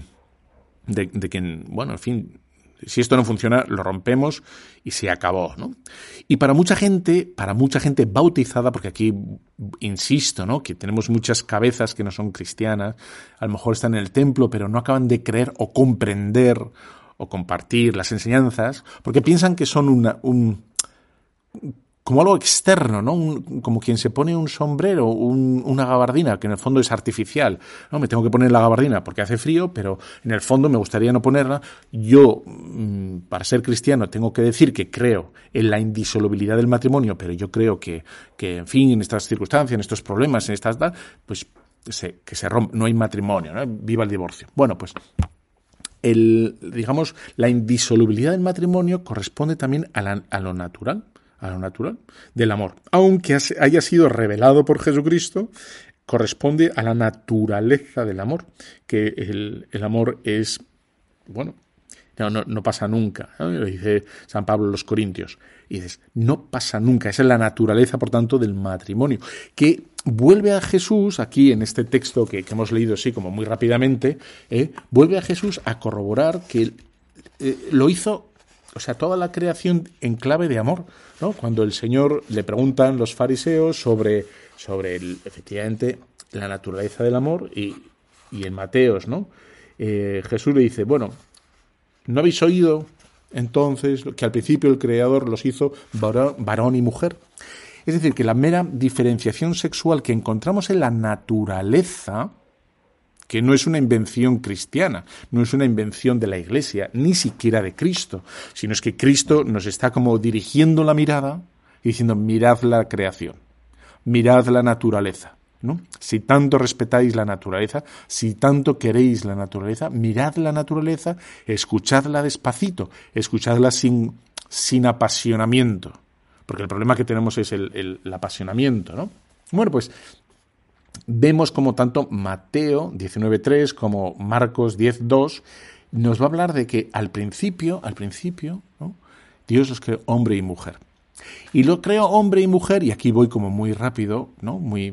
De, de que, bueno, en fin, si esto no funciona, lo rompemos y se acabó, ¿no? Y para mucha gente, para mucha gente bautizada, porque aquí insisto, ¿no? Que tenemos muchas cabezas que no son cristianas, a lo mejor están en el templo, pero no acaban de creer o comprender o compartir las enseñanzas, porque piensan que son una, un, como algo externo, ¿no? como quien se pone un sombrero, una gabardina, que en el fondo es artificial. No, me tengo que poner la gabardina porque hace frío, pero en el fondo me gustaría no ponerla. Yo, mm, para ser cristiano, tengo que decir que creo en la indisolubilidad del matrimonio, pero yo creo que, que en fin, en estas circunstancias, en estos problemas, en estas pues se, que se rompe, no hay matrimonio, ¿no? Viva el divorcio. Bueno, pues el, digamos, la indisolubilidad del matrimonio corresponde también a, a lo natural a lo natural del amor. Aunque haya sido revelado por Jesucristo, corresponde a la naturaleza del amor, que el, el amor es, bueno, no, no, pasa nunca, lo dice San Pablo en los Corintios. Y dices, no pasa nunca, esa es la naturaleza, por tanto, del matrimonio, que vuelve a Jesús, aquí en este texto que, hemos leído así como muy rápidamente, ¿eh? vuelve a Jesús a corroborar que eh, lo hizo o sea, toda la creación en clave de amor, ¿no? Cuando el Señor le preguntan los fariseos sobre, sobre el, efectivamente la naturaleza del amor y, y en Mateos, ¿no? Eh, Jesús le dice, bueno, ¿no habéis oído entonces que al principio el Creador los hizo varón, y mujer? Es decir, que la mera diferenciación sexual que encontramos en la naturaleza, que no es una invención cristiana, no es una invención de la Iglesia, ni siquiera de Cristo, sino es que Cristo nos está como dirigiendo la mirada y diciendo, mirad la creación, mirad la naturaleza. ¿no? Si tanto respetáis la naturaleza, si tanto queréis la naturaleza, mirad la naturaleza, escuchadla despacito, escuchadla sin, sin apasionamiento, porque el problema que tenemos es el, el apasionamiento, ¿no? Bueno, pues vemos como tanto Mateo 19.3 como Marcos 10.2 nos va a hablar de que al principio, al principio, Dios los creó hombre y mujer. Y lo creó hombre y mujer, y aquí voy como muy rápido, ¿no? Muy.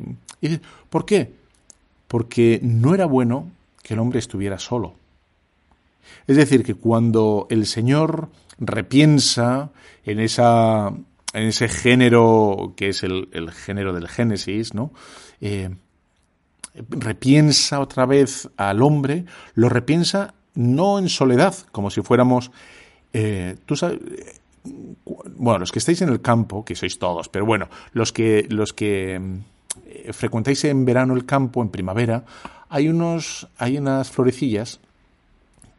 ¿Por qué? Porque no era bueno que el hombre estuviera solo. Es decir, que cuando el Señor repiensa en esa en ese género que es el, género del Génesis, ¿no? Eh, repiensa otra vez al hombre, lo repiensa no en soledad, como si fuéramos... Eh, tú sabes, bueno, los que estáis en el campo, que sois todos, pero bueno, los que, los que eh, frecuentáis en verano el campo, en primavera, hay, unos, hay unas florecillas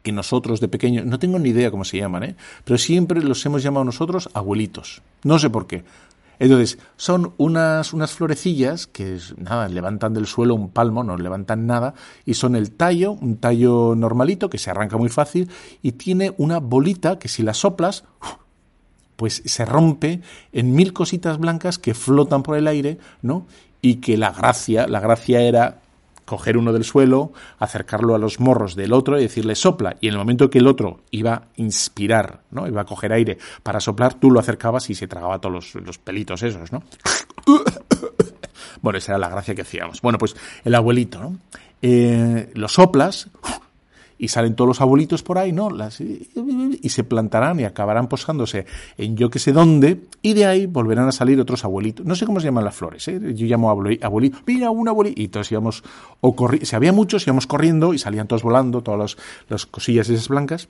que nosotros de pequeños, no tengo ni idea cómo se llaman, ¿eh? pero siempre los hemos llamado nosotros abuelitos. No sé por qué. Entonces, son unas, unas florecillas que, nada, levantan del suelo un palmo, no levantan nada, y son el tallo, un tallo normalito que se arranca muy fácil, y tiene una bolita que si la soplas, pues se rompe en mil cositas blancas que flotan por el aire, ¿no? Y que la gracia, la gracia era coger uno del suelo, acercarlo a los morros del otro y decirle sopla. Y en el momento que el otro iba a inspirar, ¿no? Iba a coger aire para soplar, tú lo acercabas y se tragaba todos los, pelitos esos, ¿no? [LAUGHS] Bueno, esa era la gracia que hacíamos. Bueno, pues el abuelito, ¿no? Eh, lo soplas y salen todos los abuelitos por ahí, ¿no? Las, y se plantarán y acabarán posándose en yo que sé dónde, y de ahí volverán a salir otros abuelitos. No sé cómo se llaman las flores, ¿eh? Yo llamo abuelito, mira un abuelito, y todos íbamos, o corri si había muchos, íbamos corriendo y salían todos volando, todas las cosillas esas blancas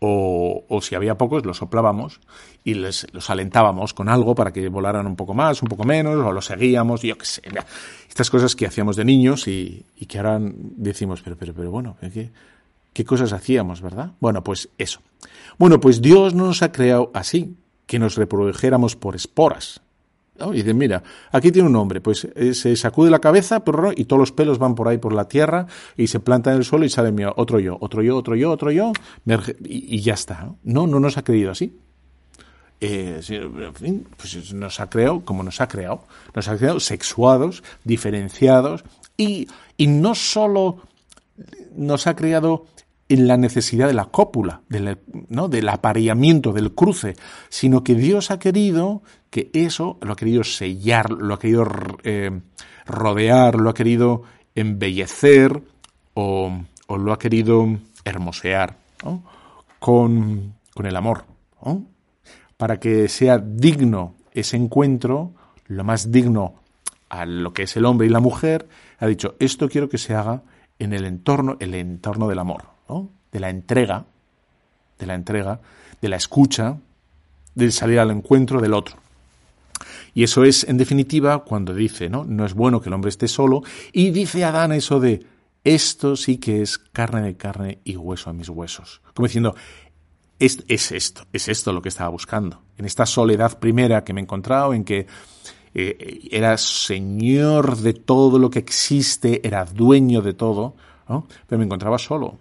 o, o, si había pocos, los soplábamos y les, los alentábamos con algo para que volaran un poco más, un poco menos, o los seguíamos, yo qué sé. Estas cosas que hacíamos de niños y, que ahora decimos, pero, pero, pero bueno, ¿qué, ¿qué cosas hacíamos, verdad? Bueno, pues eso. Bueno, pues Dios no nos ha creado así, que nos reprodujéramos por esporas. Y dice, mira, aquí tiene un hombre, pues eh, se sacude la cabeza y todos los pelos van por ahí por la tierra y se planta en el suelo y sale mío, otro yo, otro yo, otro yo, otro yo, y, ya está. No, no nos ha creído así. Eh, en fin, pues nos ha creado como nos ha creado. Nos ha creado sexuados, diferenciados y, y no solo nos ha creado en la necesidad de la cópula, ¿no? del apareamiento, del cruce, sino que Dios ha querido que eso, lo ha querido sellar, lo ha querido eh, rodear, lo ha querido embellecer o, lo ha querido hermosear con, con, el amor, para que sea digno ese encuentro, lo más digno a lo que es el hombre y la mujer, ha dicho, esto quiero que se haga en el entorno, el entorno del amor de la entrega, de la entrega, de la escucha, de salir al encuentro del otro. Y eso es, en definitiva, cuando dice, ¿no? No es bueno que el hombre esté solo. Y dice Adán eso de, esto sí que es carne de carne y hueso a mis huesos. Como diciendo, es, es esto, es esto lo que estaba buscando. En esta soledad primera que me he encontrado, en que eh, era señor de todo lo que existe, era dueño de todo, pero me encontraba solo.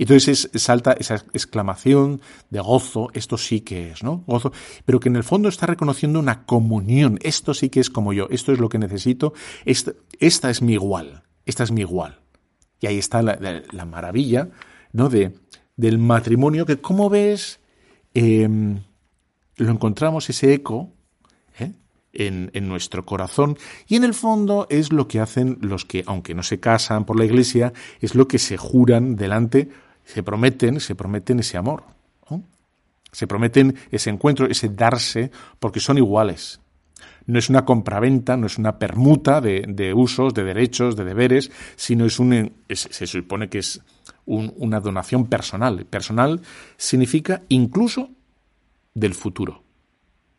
Y entonces salta esa exclamación de gozo, esto sí que es, ¿no? Gozo, pero que en el fondo está reconociendo una comunión, esto sí que es como yo, esto es lo que necesito, esta, esta es mi igual, esta es mi igual. Y ahí está la, maravilla, ¿no? De, del matrimonio que, como ves, em, lo encontramos ese eco en, nuestro corazón y en el fondo es lo que hacen los que, aunque no se casan por la iglesia, es lo que se juran delante, se prometen, se prometen ese amor, se prometen ese encuentro, ese darse, porque son iguales. No es una compraventa, no es una permuta de, usos, de derechos, de deberes, sino es un, se supone que es una donación personal. Personal significa incluso del futuro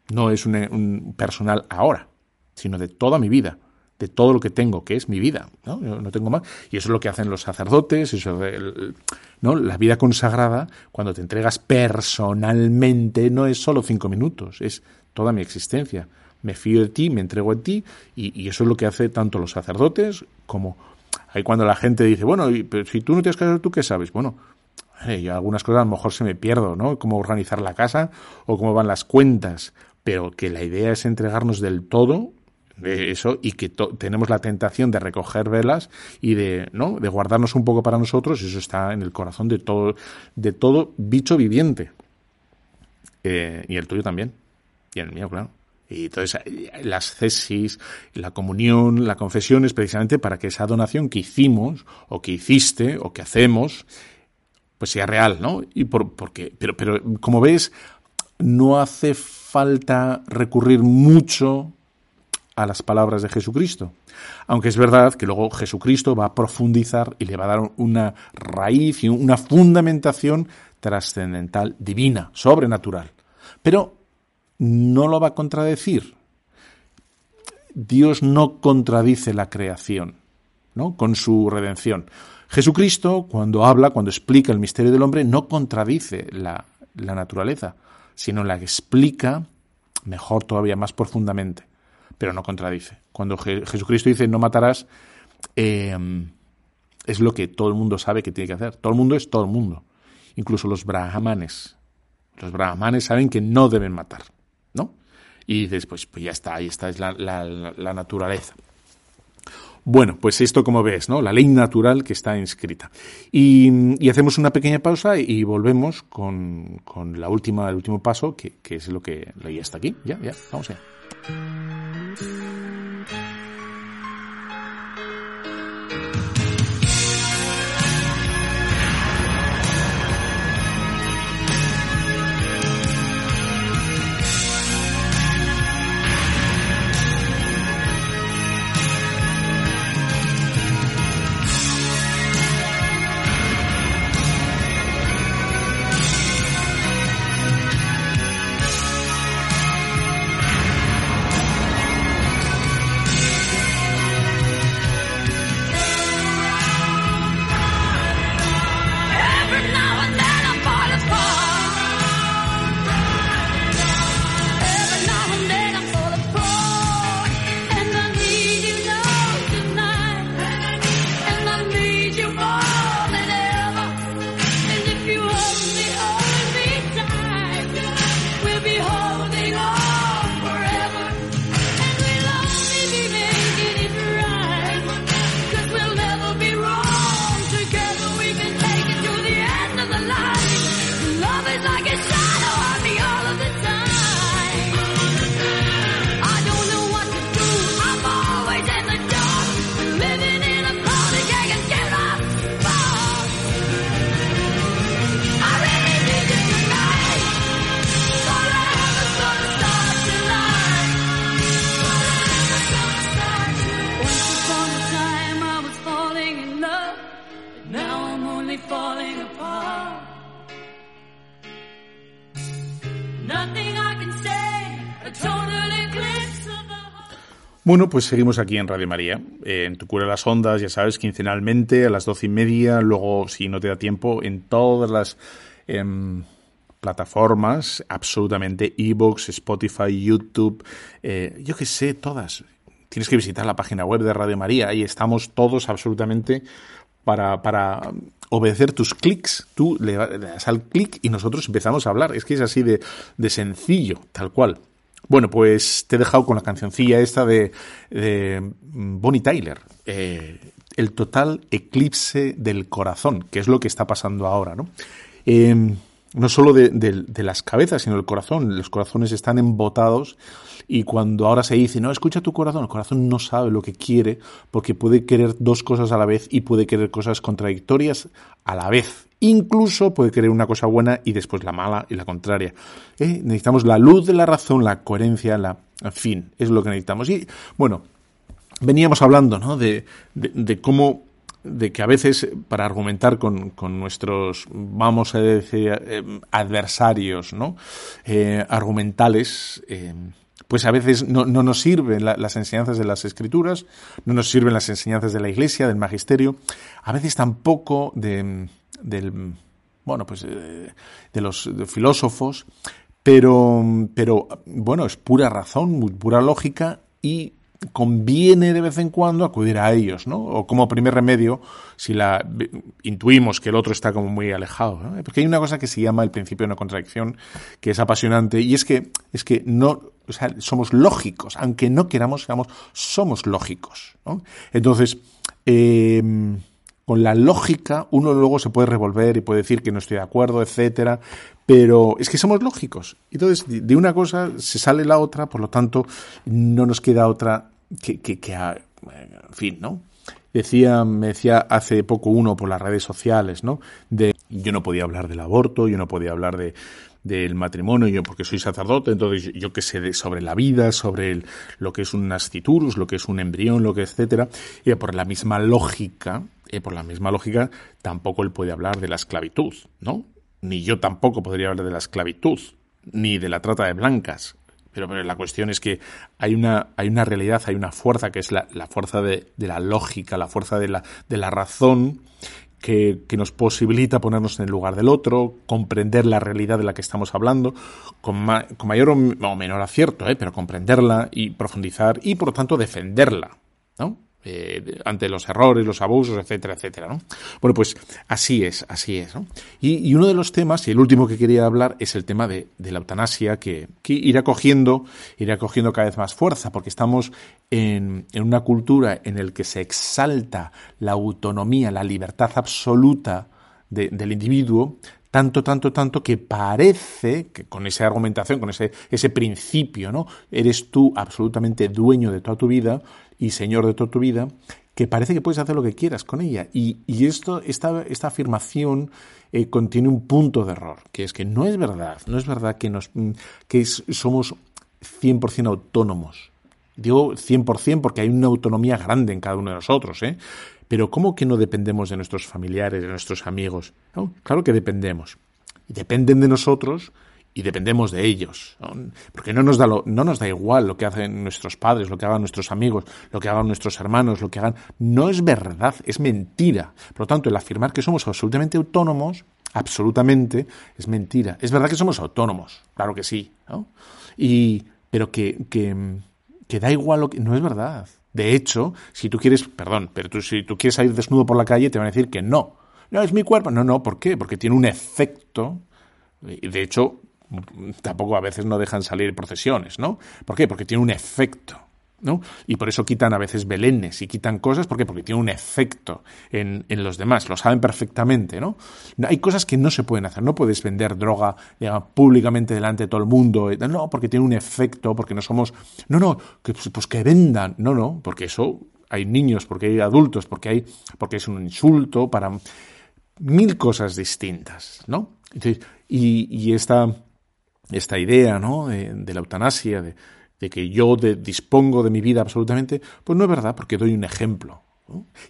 No es un, personal ahora, sino de toda mi vida, de todo lo que tengo, que es mi vida. ¿no? no tengo más. Y eso es lo que hacen los sacerdotes, eso ¿no? La vida consagrada, cuando te entregas personalmente, no es solo cinco minutos, es toda mi existencia. Me fío de ti, me entrego a ti, y, eso es lo que hace tanto los sacerdotes como ahí cuando la gente dice, bueno, pero si tú no te has casado, ¿tú qué sabes? Bueno, yo algunas cosas a lo mejor se me pierdo, ¿no? Cómo organizar la casa o cómo van las cuentas, pero que la idea es entregarnos del todo eso y que tenemos la tentación de recoger velas y de no de guardarnos un poco para nosotros eso está en el corazón de todo de todo bicho viviente. Eh, y el tuyo también. Y el mío claro. Y entonces las cesis, la comunión, la confesión es precisamente para que esa donación que hicimos o que hiciste o que hacemos pues sea real, ¿no? Y por, porque, pero, pero como ves, no hace falta recurrir mucho a las palabras de Jesucristo. Aunque es verdad que luego Jesucristo va a profundizar y le va a dar una raíz y una fundamentación trascendental, divina, sobrenatural. Pero no lo va a contradecir. Dios no contradice la creación, ¿no? Con su redención. Jesucristo, cuando habla, cuando explica el misterio del hombre, no contradice la, naturaleza, sino la explica mejor todavía, más profundamente, pero no contradice. Cuando Jesucristo dice no matarás, em, es lo que todo el mundo sabe que tiene que hacer. Todo el mundo es todo el mundo, incluso los brahmanes. Los brahmanes saben que no deben matar, ¿no? Y dices, pues, pues ya está, ahí está, es la, la naturaleza. Bueno, pues esto como ves, ¿no? La ley natural que está inscrita. Y, hacemos una pequeña pausa y volvemos con, con la última, el último paso, que, que es lo que leí hasta aquí. Ya, ya, vamos allá. Bueno, pues seguimos aquí en Radio María, eh, en Tu Cura las Ondas, ya sabes, quincenalmente a las doce y media, luego, si no te da tiempo, en todas las em, plataformas, absolutamente, Evox, Spotify, YouTube, eh, yo qué sé, todas. Tienes que visitar la página web de Radio María, ahí estamos todos absolutamente para, para obedecer tus clics. Tú le, das al clic y nosotros empezamos a hablar. Es que es así de, de sencillo, tal cual. Bueno, pues te he dejado con la cancioncilla esta de, Bonnie Tyler, eh, el total eclipse del corazón, que es lo que está pasando ahora, ¿no? Em, no solo de, las cabezas, sino del corazón. Los corazones están embotados y cuando ahora se dice, no, escucha tu corazón, el corazón no sabe lo que quiere porque puede querer dos cosas a la vez y puede querer cosas contradictorias a la vez. Incluso puede querer una cosa buena y después la mala y la contraria. ¿Eh? Necesitamos la luz de la razón, la coherencia, la... Fin, es lo que necesitamos. Y bueno, veníamos hablando ¿no? de, de, cómo de que a veces para argumentar con, con nuestros, vamos a decir, eh, adversarios, ¿no? Eh, argumentales, eh, pues a veces no, no nos sirven las enseñanzas de las escrituras, no nos sirven las enseñanzas de la iglesia, del magisterio, a veces tampoco de, del, bueno, pues de, los filósofos, pero, pero bueno, es pura razón, pura lógica y conviene de vez en cuando acudir a ellos, ¿no? O como primer remedio, si la intuimos que el otro está como muy alejado. Porque hay una cosa que se llama el principio de una contradicción, que es apasionante, y es que, es que no, o sea, somos lógicos, aunque no queramos, digamos, somos lógicos. Entonces, eh, con la lógica uno luego se puede revolver y puede decir que no estoy de acuerdo, etcétera, pero es que somos lógicos. Entonces, de una cosa se sale la otra, por lo tanto, no nos queda otra que, que, en fin, ¿no? Decía, me decía hace poco uno por las redes sociales, ¿no? De yo no podía hablar del aborto, yo no podía hablar de del matrimonio, yo porque soy sacerdote, entonces yo, qué sé de, sobre la vida, sobre el, lo que es un nasciturus, lo que es un embrión, lo que etcétera, y por la misma lógica, y por la misma lógica, tampoco él puede hablar de la esclavitud, ¿no? Ni yo tampoco podría hablar de la esclavitud, ni de la trata de blancas, pero, pero, la cuestión es que hay una, hay una realidad, hay una fuerza que es la, la fuerza de, de, la lógica, la fuerza de la, de la razón que, nos posibilita ponernos en el lugar del otro, comprender la realidad de la que estamos hablando, con, ma con mayor o, o menor acierto, ¿eh? pero comprenderla y profundizar y por lo tanto defenderla. ¿no? Eh, ante los errores, los abusos, etcétera, etcétera. ¿no? Bueno, pues así es, así es. Y, uno de los temas, y el último que quería hablar, es el tema de, la eutanasia, que, que, irá cogiendo, irá cogiendo cada vez más fuerza, porque estamos en, una cultura en la que se exalta la autonomía, la libertad absoluta de, del individuo, tanto, tanto, tanto que parece que con esa argumentación, con ese, ese principio, ¿no? Eres tú absolutamente dueño de toda tu vida y señor de toda tu vida, que parece que puedes hacer lo que quieras con ella. Y, y esto, esta, esta afirmación eh, contiene un punto de error, que es que no es verdad, no es verdad que, nos, que es, somos 100% autónomos. Digo 100% porque hay una autonomía grande en cada uno de nosotros, ¿eh? Pero ¿cómo que no dependemos de nuestros familiares, de nuestros amigos? Claro que dependemos. Dependen de nosotros y dependemos de ellos. Porque no nos, da lo, no nos da igual lo que hacen nuestros padres, lo que hagan nuestros amigos, lo que hagan nuestros hermanos, lo que hagan. No es verdad, es mentira. Por lo tanto, el afirmar que somos absolutamente autónomos, absolutamente, es mentira. Es verdad que somos autónomos, claro que sí. ¿no? Y, pero que, que, que da igual lo que. No es verdad. De hecho, si tú quieres, perdón, pero tú, si tú quieres salir desnudo por la calle, te van a decir que no. No, es mi cuerpo. No, no, ¿por qué? Porque tiene un efecto. De hecho, tampoco a veces no dejan salir procesiones, ¿no? ¿Por qué? Porque tiene un efecto. ¿no? Y por eso quitan a veces belenes y quitan cosas, ¿por qué? Porque tiene un efecto en, en, los demás, lo saben perfectamente, ¿no? Hay cosas que no se pueden hacer, no puedes vender droga públicamente delante de todo el mundo, no, porque tiene un efecto, porque no somos, no, no, que, pues que vendan, no, no, porque eso hay niños, porque hay adultos, porque hay, porque es un insulto para mil cosas distintas, ¿no? Y, y esta, esta idea, ¿no? De, la eutanasia, de, que yo dispongo de mi vida absolutamente, pues no es verdad, porque doy un ejemplo.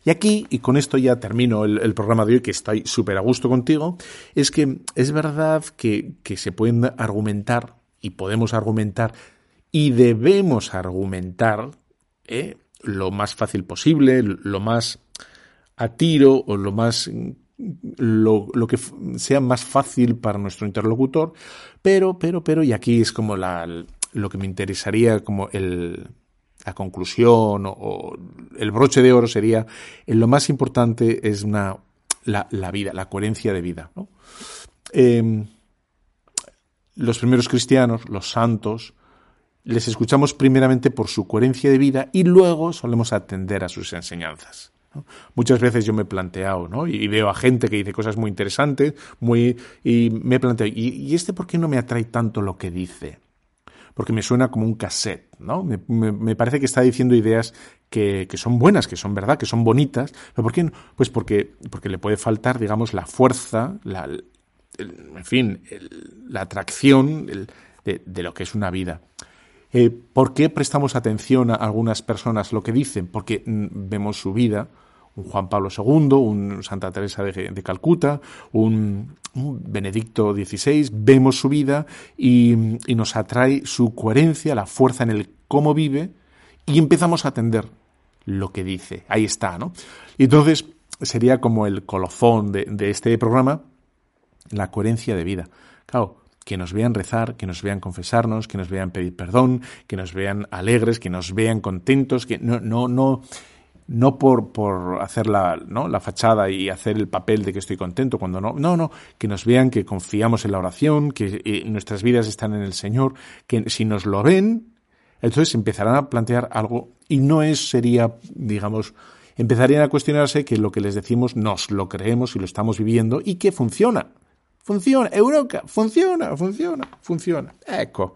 Y aquí, y con esto ya termino el, programa de hoy, que estoy súper a gusto contigo, es que es verdad que, que se pueden argumentar, y podemos argumentar, y debemos argumentar ¿eh? lo más fácil posible, lo más a tiro o lo más lo, que sea más fácil para nuestro interlocutor, pero, pero, pero, y aquí es como la, lo que me interesaría como el, la conclusión o, el broche de oro sería en lo más importante es la, la vida, la coherencia de vida. ¿no? Eh, los primeros cristianos, los santos, les escuchamos primeramente por su coherencia de vida y luego solemos atender a sus enseñanzas. Muchas veces yo me he planteado, ¿no? Y, veo a gente que dice cosas muy interesantes, muy, y me he planteado, ¿y, ¿y este por qué no me atrae tanto lo que dice? porque me suena como un cassette, ¿no? Me, me, parece que está diciendo ideas que, que, son buenas, que son verdad, que son bonitas, pero ¿por qué no? Pues porque, porque le puede faltar, digamos, la fuerza, la, en fin, el, la atracción de, lo que es una vida. Eh, ¿Por qué prestamos atención a algunas personas lo que dicen? Porque vemos su vida un Juan Pablo II, un Santa Teresa de, Calcuta, un, Benedicto XVI, vemos su vida y, nos atrae su coherencia, la fuerza en el cómo vive y empezamos a atender lo que dice. Ahí está, ¿no? Y entonces sería como el colofón de, de este programa, la coherencia de vida. Que nos vean rezar, que nos vean confesarnos, que nos vean pedir perdón, que nos vean alegres, que nos vean contentos, que no, no, no, no por, por hacer la, ¿no? la fachada y hacer el papel de que estoy contento cuando no, no, no, que nos vean que confiamos en la oración, que eh, nuestras vidas están en el Señor, que si nos lo ven, entonces empezarán a plantear algo y no es, sería, digamos, empezarían a cuestionarse que lo que les decimos nos lo creemos y lo estamos viviendo y que funciona. Funciona, Eureka, funciona, funciona, funciona. Eco.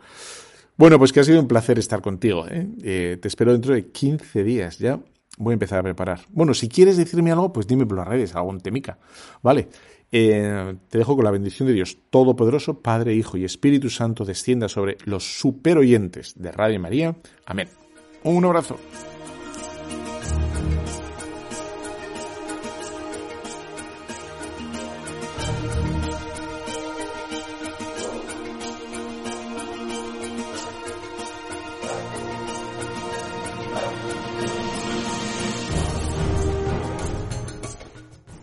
Bueno, pues que ha sido un placer estar contigo. ¿eh? Eh, te espero dentro de 15 días ya. Voy a empezar a preparar. Bueno, si quieres decirme algo, pues dime por las redes, algún temica. Vale. Eh, te dejo con la bendición de Dios Todopoderoso, Padre, Hijo y Espíritu Santo, descienda sobre los super oyentes de Radio María. Amén. Un abrazo.